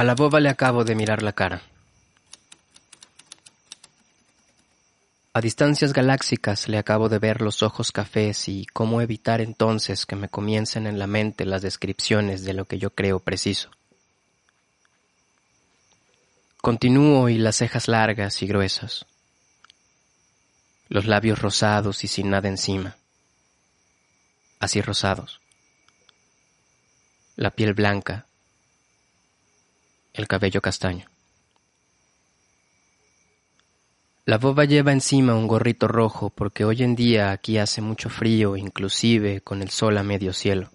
A la boba le acabo de mirar la cara. A distancias galáxicas le acabo de ver los ojos cafés y cómo evitar entonces que me comiencen en la mente las descripciones de lo que yo creo preciso. Continúo y las cejas largas y gruesas, los labios rosados y sin nada encima, así rosados, la piel blanca, el cabello castaño. La boba lleva encima un gorrito rojo porque hoy en día aquí hace mucho frío, inclusive con el sol a medio cielo.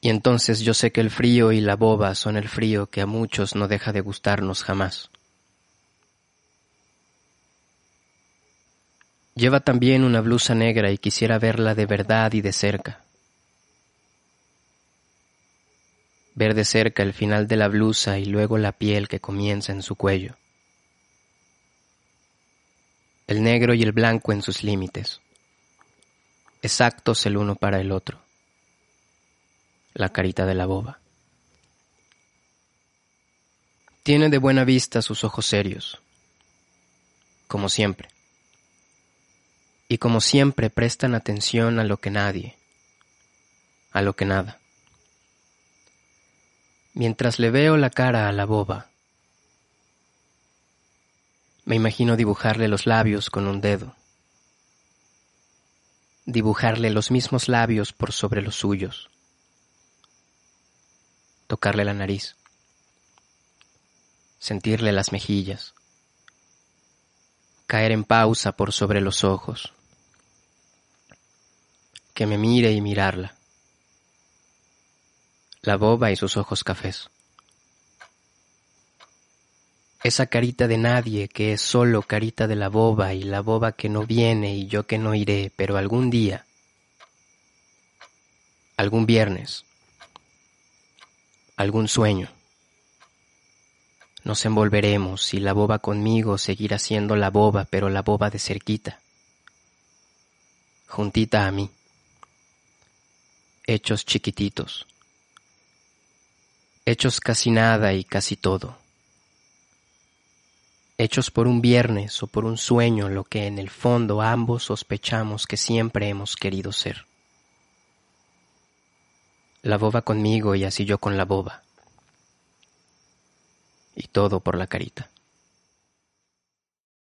Y entonces yo sé que el frío y la boba son el frío que a muchos no deja de gustarnos jamás. Lleva también una blusa negra y quisiera verla de verdad y de cerca. Ver de cerca el final de la blusa y luego la piel que comienza en su cuello. El negro y el blanco en sus límites, exactos el uno para el otro. La carita de la boba. Tiene de buena vista sus ojos serios, como siempre. Y como siempre prestan atención a lo que nadie, a lo que nada mientras le veo la cara a la boba. Me imagino dibujarle los labios con un dedo, dibujarle los mismos labios por sobre los suyos, tocarle la nariz, sentirle las mejillas, caer en pausa por sobre los ojos, que me mire y mirarla la boba y sus ojos cafés. Esa carita de nadie que es solo carita de la boba y la boba que no viene y yo que no iré, pero algún día, algún viernes, algún sueño, nos envolveremos y la boba conmigo seguirá siendo la boba, pero la boba de cerquita, juntita a mí, hechos chiquititos hechos casi nada y casi todo, hechos por un viernes o por un sueño lo que en el fondo ambos sospechamos que siempre hemos querido ser. La boba conmigo y así yo con la boba. Y todo por la carita.